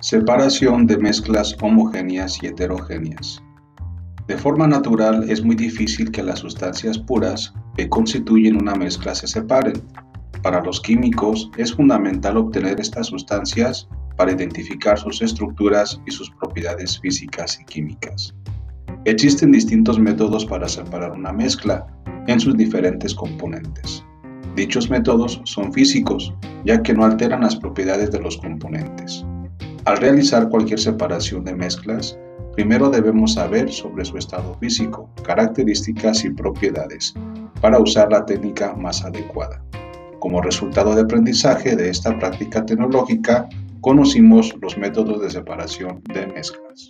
Separación de mezclas homogéneas y heterogéneas. De forma natural es muy difícil que las sustancias puras que constituyen una mezcla se separen. Para los químicos es fundamental obtener estas sustancias para identificar sus estructuras y sus propiedades físicas y químicas. Existen distintos métodos para separar una mezcla en sus diferentes componentes. Dichos métodos son físicos, ya que no alteran las propiedades de los componentes. Al realizar cualquier separación de mezclas, primero debemos saber sobre su estado físico, características y propiedades, para usar la técnica más adecuada. Como resultado de aprendizaje de esta práctica tecnológica, conocimos los métodos de separación de mezclas.